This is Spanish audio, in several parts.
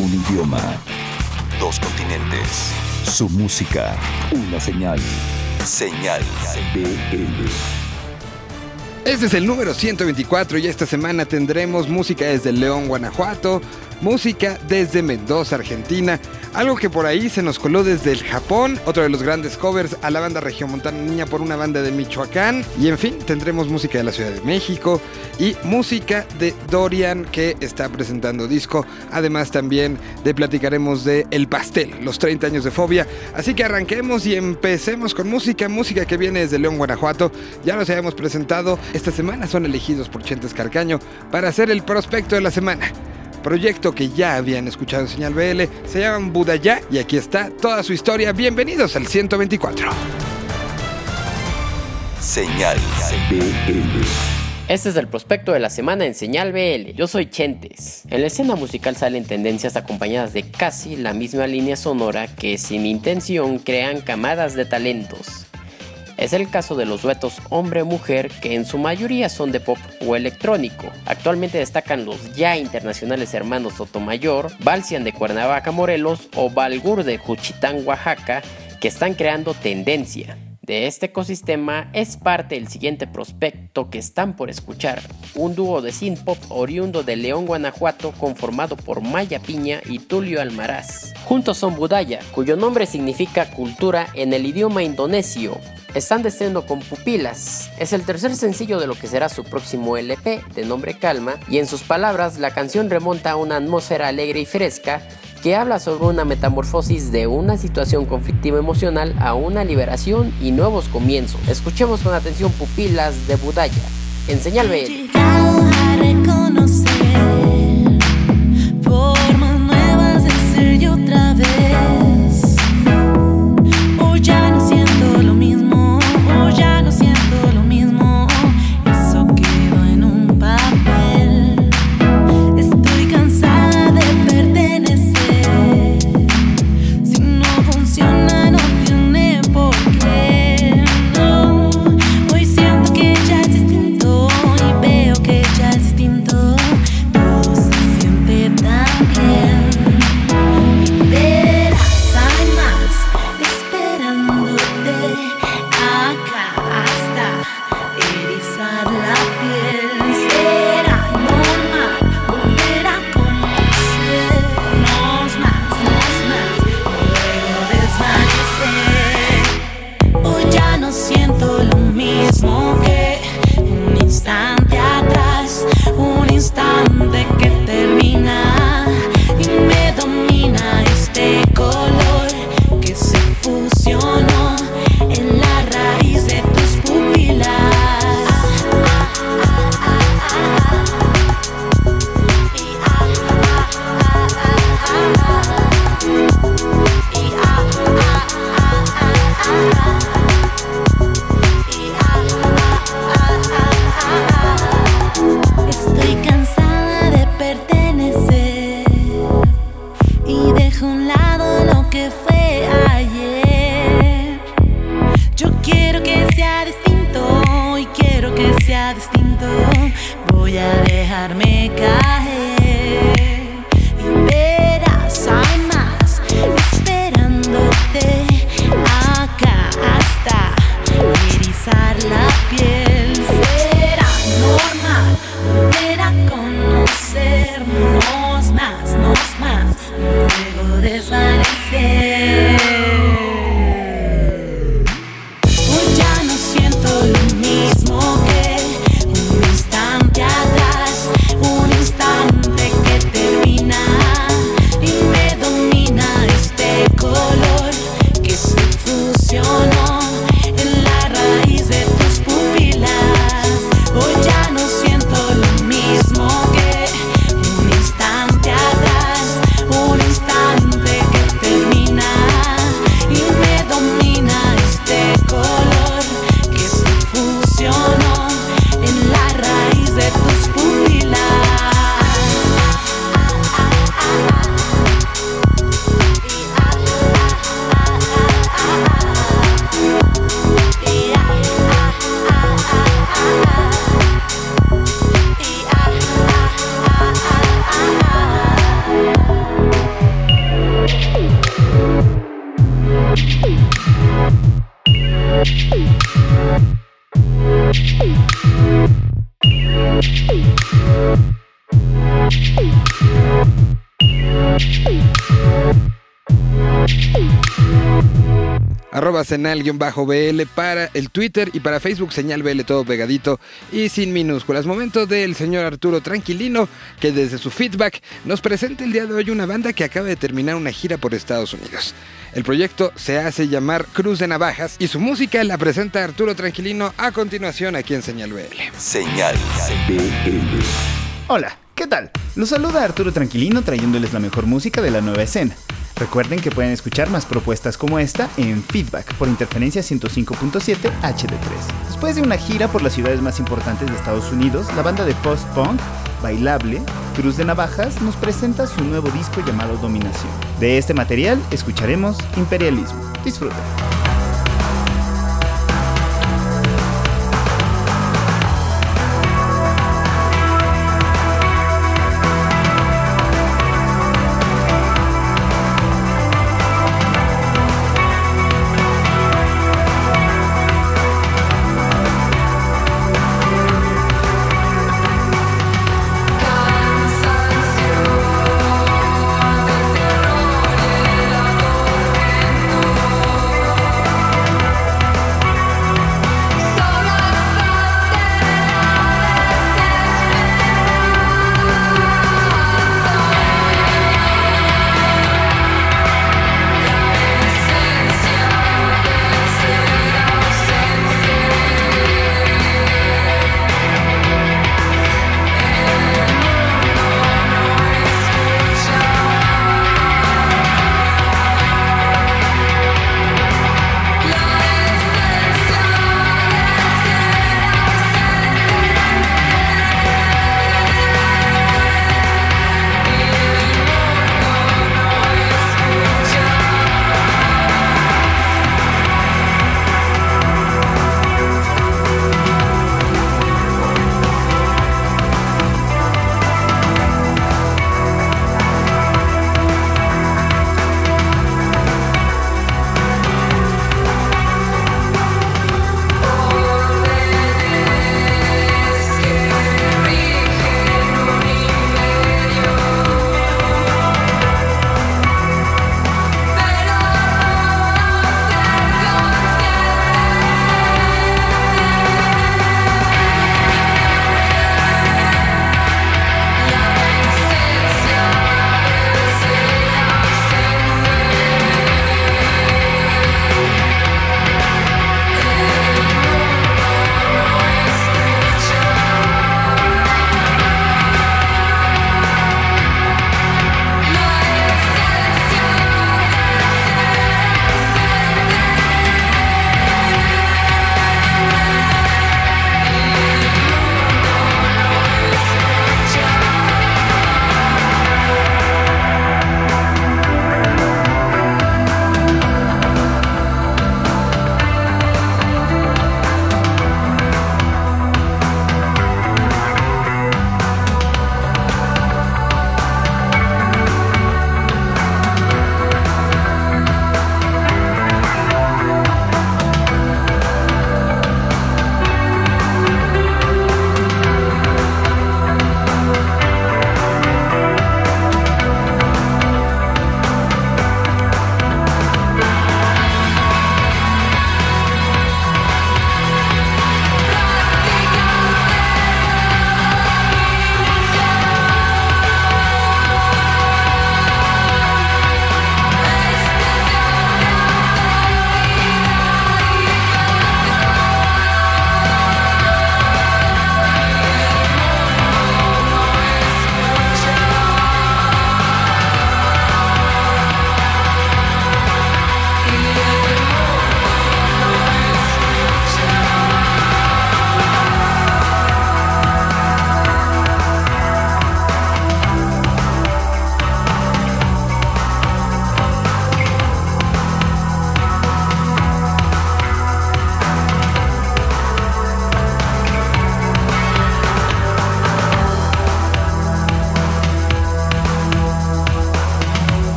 Un idioma. Dos continentes. Su música. Una señal. Señal BL. Este es el número 124 y esta semana tendremos música desde León, Guanajuato, música desde Mendoza, Argentina, algo que por ahí se nos coló desde el Japón, otro de los grandes covers a la banda Regiomontana Niña por una banda de Michoacán, y en fin, tendremos música de la Ciudad de México y música de Dorian que está presentando disco, además también de platicaremos de El Pastel, los 30 años de Fobia, así que arranquemos y empecemos con música, música que viene desde León, Guanajuato, ya los habíamos presentado, esta semana son elegidos por Chentes Carcaño para hacer el prospecto de la semana proyecto que ya habían escuchado en Señal BL, se llaman Budaya y aquí está toda su historia. Bienvenidos al 124. Señal BL. Este es el prospecto de la semana en Señal BL. Yo soy Chentes. En la escena musical salen tendencias acompañadas de casi la misma línea sonora que sin intención crean camadas de talentos. Es el caso de los duetos hombre-mujer que en su mayoría son de pop o electrónico. Actualmente destacan los ya internacionales hermanos Sotomayor, Balsian de Cuernavaca, Morelos o Balgur de Juchitán, Oaxaca, que están creando tendencia. De este ecosistema es parte el siguiente prospecto que están por escuchar, un dúo de synth pop oriundo de León, Guanajuato, conformado por Maya Piña y Tulio Almaraz. Juntos son Budaya, cuyo nombre significa cultura en el idioma indonesio, están descendiendo con pupilas. Es el tercer sencillo de lo que será su próximo LP, de nombre Calma, y en sus palabras la canción remonta a una atmósfera alegre y fresca que habla sobre una metamorfosis de una situación conflictiva emocional a una liberación y nuevos comienzos. Escuchemos con atención Pupilas de Budaya. En Señal BL. Senal-bl para el Twitter y para Facebook señal BL todo pegadito y sin minúsculas. Momento del señor Arturo Tranquilino que desde su feedback nos presenta el día de hoy una banda que acaba de terminar una gira por Estados Unidos. El proyecto se hace llamar Cruz de Navajas y su música la presenta Arturo Tranquilino a continuación aquí en Señal BL. Señal BL. Hola, ¿qué tal? Los saluda Arturo Tranquilino trayéndoles la mejor música de la nueva escena. Recuerden que pueden escuchar más propuestas como esta en Feedback por Interferencia 105.7 HD3. Después de una gira por las ciudades más importantes de Estados Unidos, la banda de post-punk, bailable, Cruz de Navajas, nos presenta su nuevo disco llamado Dominación. De este material escucharemos Imperialismo. Disfruten.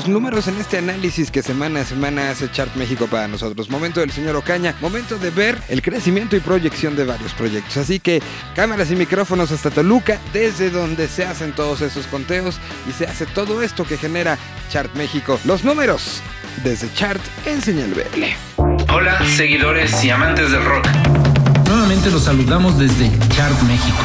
Los números en este análisis que semana a semana hace Chart México para nosotros. Momento del señor Ocaña, momento de ver el crecimiento y proyección de varios proyectos. Así que cámaras y micrófonos hasta Toluca, desde donde se hacen todos esos conteos y se hace todo esto que genera Chart México. Los números desde Chart en Señal BL. Hola, seguidores y amantes del rock. Nuevamente los saludamos desde Chart México.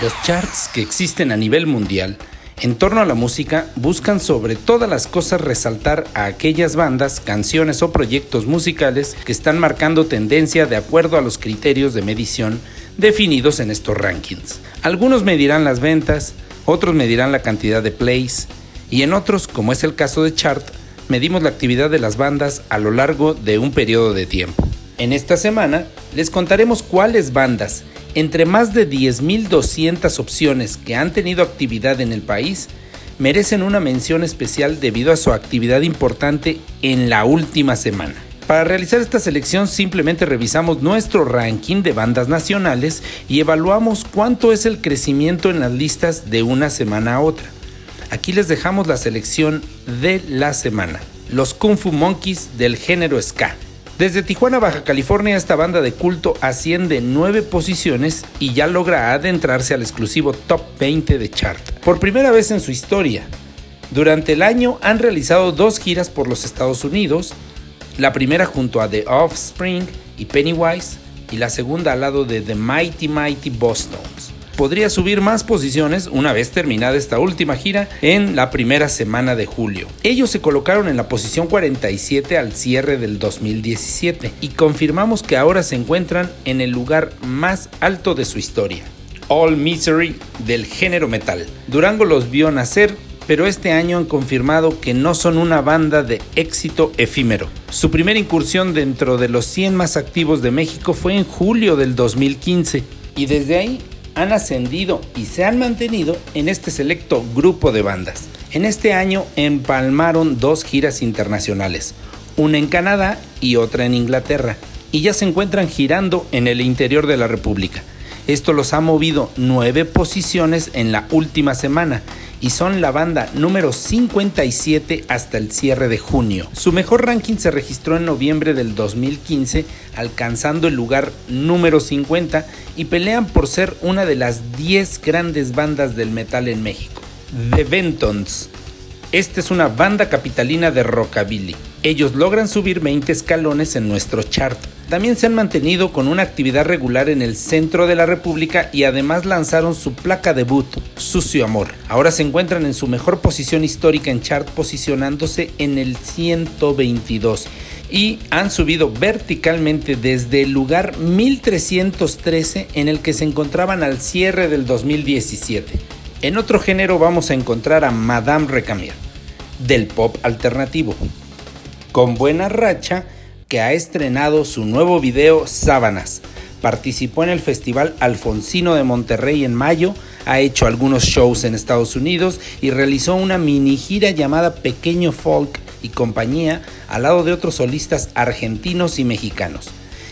Los charts que existen a nivel mundial en torno a la música buscan sobre todas las cosas resaltar a aquellas bandas, canciones o proyectos musicales que están marcando tendencia de acuerdo a los criterios de medición definidos en estos rankings. Algunos medirán las ventas, otros medirán la cantidad de plays y en otros, como es el caso de Chart, medimos la actividad de las bandas a lo largo de un periodo de tiempo. En esta semana les contaremos cuáles bandas entre más de 10.200 opciones que han tenido actividad en el país, merecen una mención especial debido a su actividad importante en la última semana. Para realizar esta selección simplemente revisamos nuestro ranking de bandas nacionales y evaluamos cuánto es el crecimiento en las listas de una semana a otra. Aquí les dejamos la selección de la semana. Los Kung Fu Monkeys del género ska. Desde Tijuana, Baja California, esta banda de culto asciende 9 posiciones y ya logra adentrarse al exclusivo Top 20 de chart. Por primera vez en su historia, durante el año han realizado dos giras por los Estados Unidos, la primera junto a The Offspring y Pennywise y la segunda al lado de The Mighty Mighty Boston's podría subir más posiciones una vez terminada esta última gira en la primera semana de julio. Ellos se colocaron en la posición 47 al cierre del 2017 y confirmamos que ahora se encuentran en el lugar más alto de su historia. All Misery del género metal. Durango los vio nacer pero este año han confirmado que no son una banda de éxito efímero. Su primera incursión dentro de los 100 más activos de México fue en julio del 2015 y desde ahí han ascendido y se han mantenido en este selecto grupo de bandas. En este año empalmaron dos giras internacionales, una en Canadá y otra en Inglaterra, y ya se encuentran girando en el interior de la República. Esto los ha movido nueve posiciones en la última semana y son la banda número 57 hasta el cierre de junio. Su mejor ranking se registró en noviembre del 2015, alcanzando el lugar número 50 y pelean por ser una de las 10 grandes bandas del metal en México. The Ventons. Esta es una banda capitalina de rockabilly. Ellos logran subir 20 escalones en nuestro chart también se han mantenido con una actividad regular en el centro de la República y además lanzaron su placa debut, Sucio Amor. Ahora se encuentran en su mejor posición histórica en chart posicionándose en el 122 y han subido verticalmente desde el lugar 1313 en el que se encontraban al cierre del 2017. En otro género vamos a encontrar a Madame Recamier, del pop alternativo. Con buena racha, que ha estrenado su nuevo video Sábanas. Participó en el Festival Alfonsino de Monterrey en mayo, ha hecho algunos shows en Estados Unidos y realizó una mini gira llamada Pequeño Folk y compañía al lado de otros solistas argentinos y mexicanos.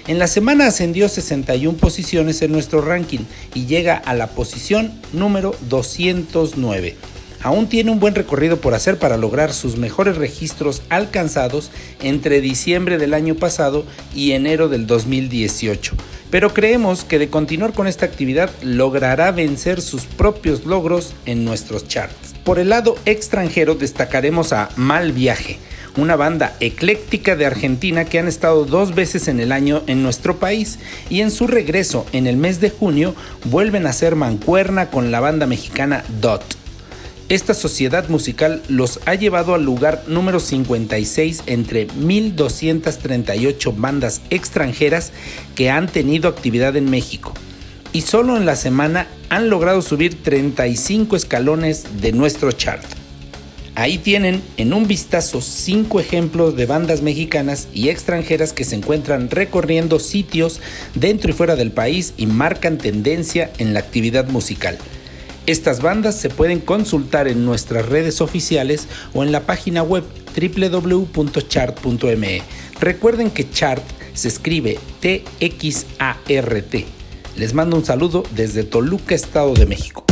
En la semana ascendió 61 posiciones en nuestro ranking y llega a la posición número 209 aún tiene un buen recorrido por hacer para lograr sus mejores registros alcanzados entre diciembre del año pasado y enero del 2018. Pero creemos que de continuar con esta actividad logrará vencer sus propios logros en nuestros charts. Por el lado extranjero destacaremos a Mal Viaje, una banda ecléctica de Argentina que han estado dos veces en el año en nuestro país y en su regreso en el mes de junio vuelven a ser mancuerna con la banda mexicana DOT. Esta sociedad musical los ha llevado al lugar número 56 entre 1.238 bandas extranjeras que han tenido actividad en México. Y solo en la semana han logrado subir 35 escalones de nuestro chart. Ahí tienen en un vistazo 5 ejemplos de bandas mexicanas y extranjeras que se encuentran recorriendo sitios dentro y fuera del país y marcan tendencia en la actividad musical. Estas bandas se pueden consultar en nuestras redes oficiales o en la página web www.chart.me. Recuerden que chart se escribe T-X-A-R-T. Les mando un saludo desde Toluca, Estado de México.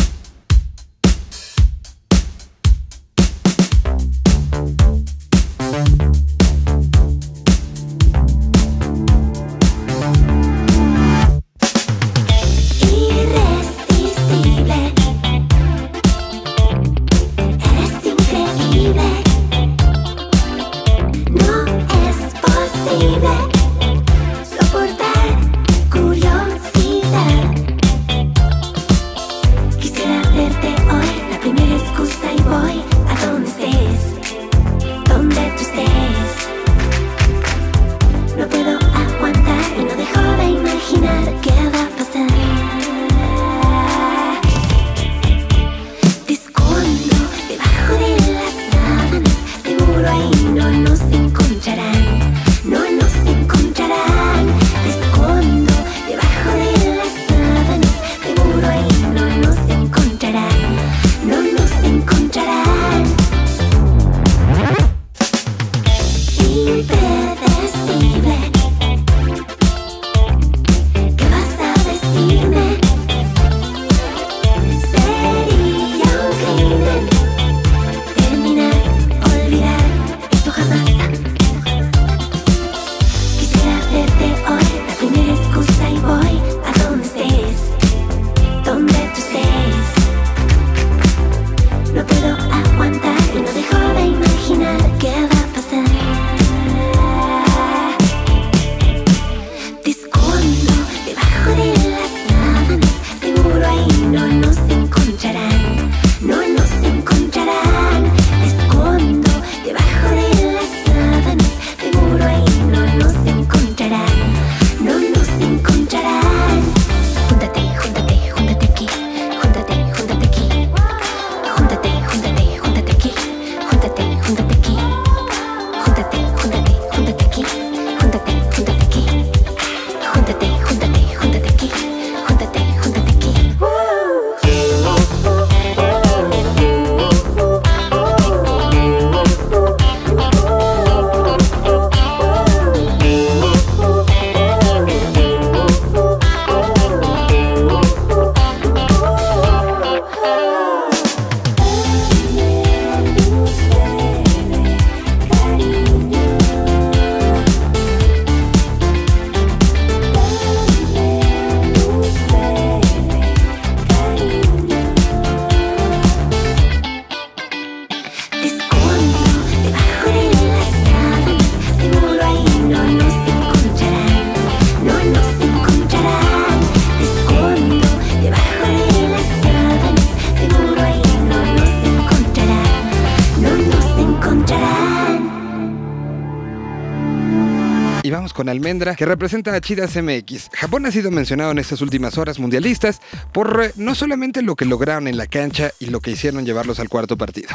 Que representa a Chidas MX. Japón ha sido mencionado en estas últimas horas mundialistas por eh, no solamente lo que lograron en la cancha y lo que hicieron llevarlos al cuarto partido.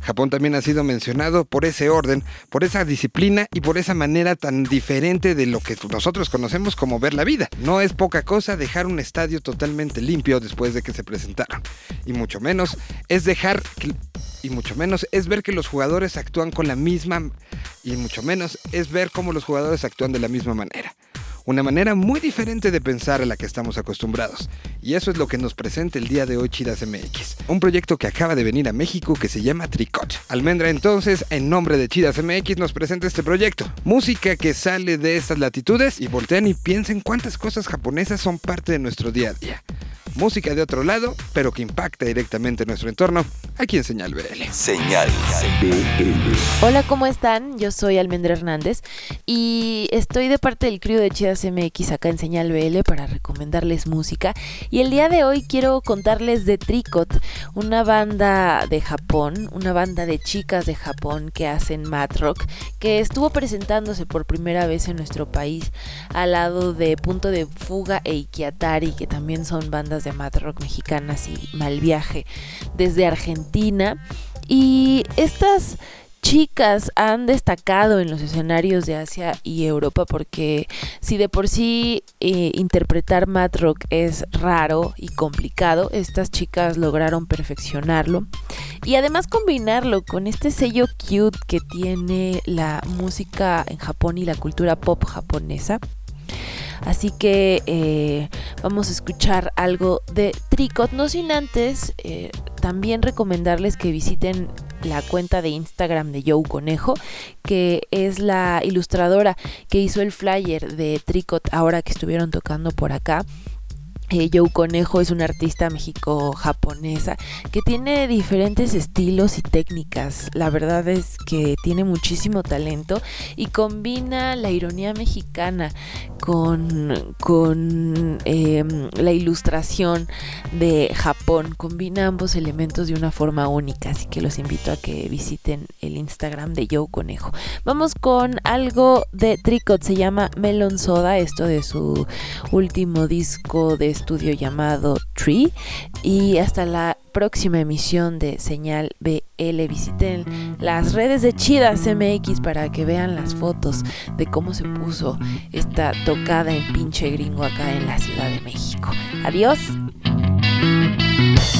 Japón también ha sido mencionado por ese orden, por esa disciplina y por esa manera tan diferente de lo que nosotros conocemos como ver la vida. No es poca cosa dejar un estadio totalmente limpio después de que se presentaron. Y mucho menos es dejar y mucho menos es ver que los jugadores actúan con la misma y mucho menos es ver cómo los jugadores actúan de la misma manera. Una manera muy diferente de pensar a la que estamos acostumbrados. Y eso es lo que nos presenta el día de hoy Chidas MX. Un proyecto que acaba de venir a México que se llama Tricot. Almendra entonces, en nombre de Chidas MX, nos presenta este proyecto. Música que sale de estas latitudes y voltean y piensen cuántas cosas japonesas son parte de nuestro día a día. Música de otro lado, pero que impacta directamente nuestro entorno, aquí en Señal BL. Señal BL. Hola, ¿cómo están? Yo soy Almendra Hernández y estoy de parte del crew de Chidas MX acá en Señal BL para recomendarles música. Y el día de hoy quiero contarles de Tricot, una banda de Japón, una banda de chicas de Japón que hacen mat rock, que estuvo presentándose por primera vez en nuestro país al lado de Punto de Fuga e Ikiatari, que también son bandas de mat rock mexicanas y Mal Viaje desde Argentina. Y estas chicas han destacado en los escenarios de Asia y Europa porque si de por sí eh, interpretar mat rock es raro y complicado, estas chicas lograron perfeccionarlo y además combinarlo con este sello cute que tiene la música en Japón y la cultura pop japonesa. Así que eh, vamos a escuchar algo de Tricot, no sin antes eh, también recomendarles que visiten la cuenta de Instagram de Joe Conejo, que es la ilustradora que hizo el flyer de Tricot ahora que estuvieron tocando por acá. Eh, Joe Conejo es una artista mexico-japonesa que tiene diferentes estilos y técnicas. La verdad es que tiene muchísimo talento y combina la ironía mexicana con, con eh, la ilustración de Japón. Combina ambos elementos de una forma única, así que los invito a que visiten el Instagram de Joe Conejo. Vamos con algo de Tricot, se llama Melon Soda, esto de su último disco de estudio llamado Tree. Y hasta la próxima emisión de Señal BL. Visiten las redes de Chidas MX para que vean las fotos de cómo se puso esta tocada en pinche gringo acá en la Ciudad de México. Adiós.「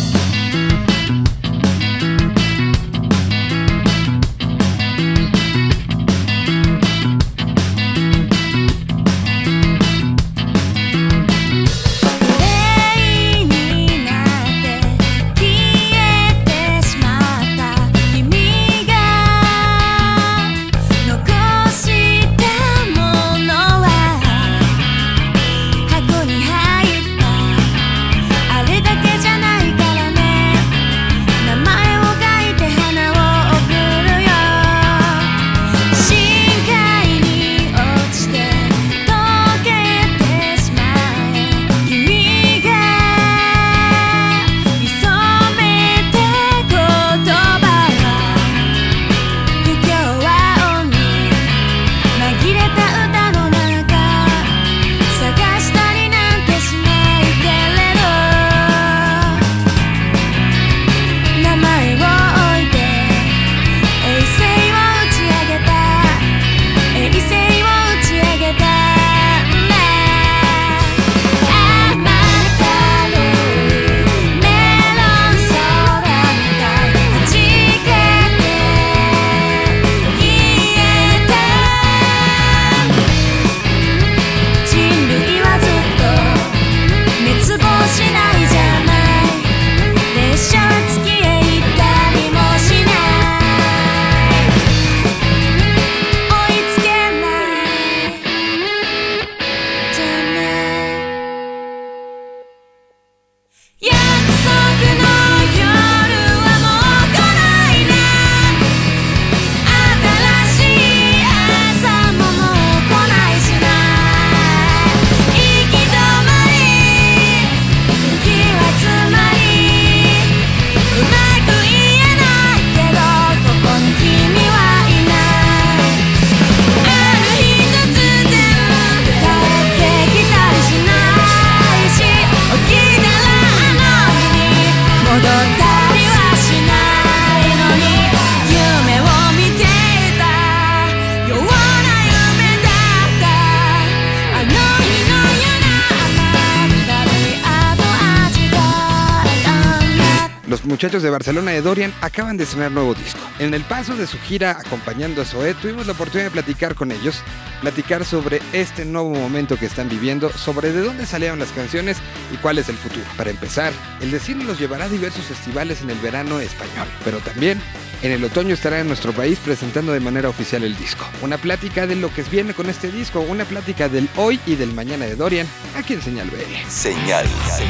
muchachos de Barcelona de Dorian acaban de estrenar nuevo disco. En el paso de su gira acompañando a Zoé, tuvimos la oportunidad de platicar con ellos, platicar sobre este nuevo momento que están viviendo, sobre de dónde salieron las canciones y cuál es el futuro. Para empezar, el destino los llevará a diversos festivales en el verano español, pero también en el otoño estará en nuestro país presentando de manera oficial el disco. Una plática de lo que viene con este disco, una plática del hoy y del mañana de Dorian, aquí en Señal BL. Señal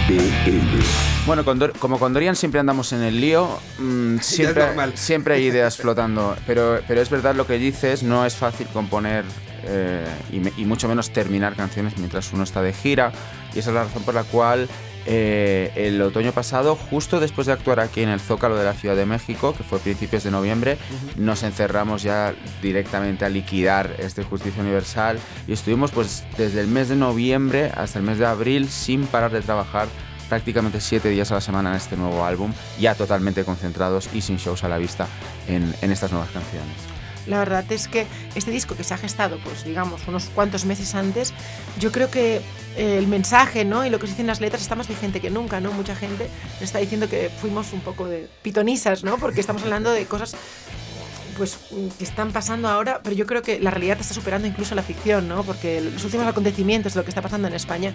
BL. Bueno, con Dor- como con Dorian siempre andamos en el lío, mm, siempre, siempre hay ideas flotando, pero, pero es verdad lo que dices, no es fácil componer eh, y, me- y mucho menos terminar canciones mientras uno está de gira, y esa es la razón por la cual eh, el otoño pasado, justo después de actuar aquí en el Zócalo de la Ciudad de México, que fue a principios de noviembre, nos encerramos ya directamente a liquidar este Justicia Universal. Y estuvimos pues desde el mes de noviembre hasta el mes de abril sin parar de trabajar prácticamente siete días a la semana en este nuevo álbum, ya totalmente concentrados y sin shows a la vista en, en estas nuevas canciones. La verdad es que este disco que se ha gestado, pues digamos, unos cuantos meses antes, yo creo que eh, el mensaje ¿no? y lo que se dice en las letras está más vigente que nunca, ¿no? Mucha gente está diciendo que fuimos un poco de pitonisas, ¿no? Porque estamos hablando de cosas pues que están pasando ahora, pero yo creo que la realidad está superando incluso la ficción, ¿no? Porque los últimos acontecimientos de lo que está pasando en España,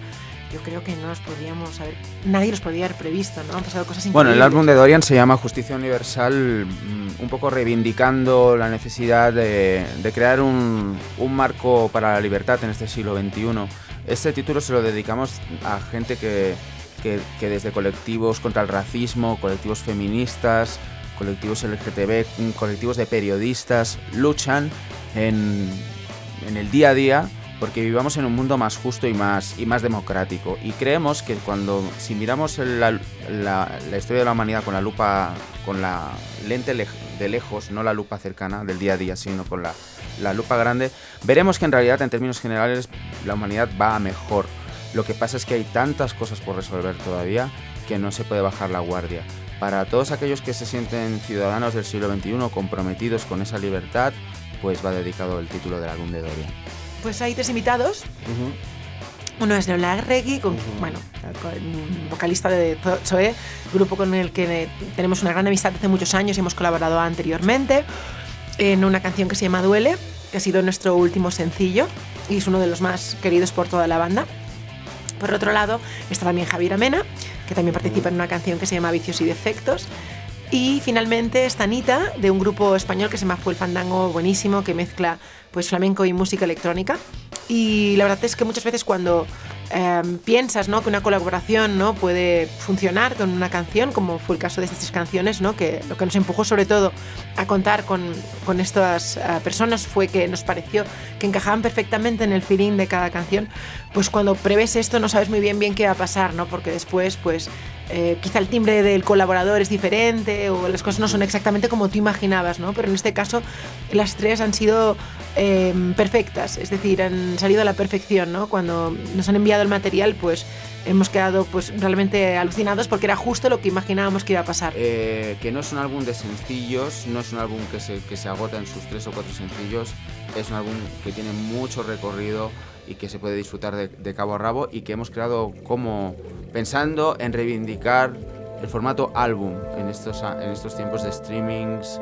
yo creo que no los podíamos haber, nadie los podía haber previsto, ¿no? Han pasado cosas increíbles. Bueno, el álbum de Dorian se llama Justicia Universal, mm, un poco reivindicando la necesidad de, de crear un, un marco para la libertad en este siglo XXI. Este título se lo dedicamos a gente que, que, que desde colectivos contra el racismo, colectivos feministas, colectivos LGTB, colectivos de periodistas, luchan en, en el día a día porque vivamos en un mundo más justo y más, y más democrático. Y creemos que cuando, si miramos la, la- la historia de la humanidad con la lupa, con la lente de lejos, no la lupa cercana del día a día, sino con la, la lupa grande, veremos que en realidad, en términos generales, la humanidad va a mejor. Lo que pasa es que hay tantas cosas por resolver todavía que no se puede bajar la guardia. Para todos aquellos que se sienten ciudadanos del siglo XXI comprometidos con esa libertad, pues va dedicado el título del álbum de Dorian. Pues hay tres invitados. Uno es Leola Regui, con, bueno, con- vocalista de Zo- Zoé, grupo con el que tenemos una gran amistad hace muchos años y hemos colaborado anteriormente en una canción que se llama Duele, que ha sido nuestro último sencillo y es uno de los más queridos por toda la banda. Por otro lado, está también Javier Amena, que también participa en una canción que se llama Vicios y Defectos. Y finalmente está Anita, de un grupo español que se llama Fue el Fandango, buenísimo, que mezcla pues, flamenco y música electrónica. Y la verdad es que muchas veces cuando eh, piensas ¿no? que una colaboración ¿no? puede funcionar con una canción, como fue el caso de estas tres canciones, ¿no? que lo que nos empujó sobre todo a contar con, con estas eh, personas fue que nos pareció que encajaban perfectamente en el feeling de cada canción, pues cuando prevés esto no sabes muy bien bien qué va a pasar, ¿no? porque después pues eh, quizá el timbre del colaborador es diferente o las cosas no son exactamente como tú imaginabas, ¿no? pero en este caso las tres han sido eh, perfectas, es decir, han salido a la perfección, ¿no? Cuando nos han enviado el material, pues hemos quedado pues realmente alucinados porque era justo lo que imaginábamos que iba a pasar. Eh, que no es un álbum de sencillos, no es un álbum que se, que se agota en sus tres o cuatro sencillos, es un álbum que tiene mucho recorrido y que se puede disfrutar de, de cabo a rabo y que hemos creado como pensando en reivindicar el formato álbum en estos, en estos tiempos de streamings.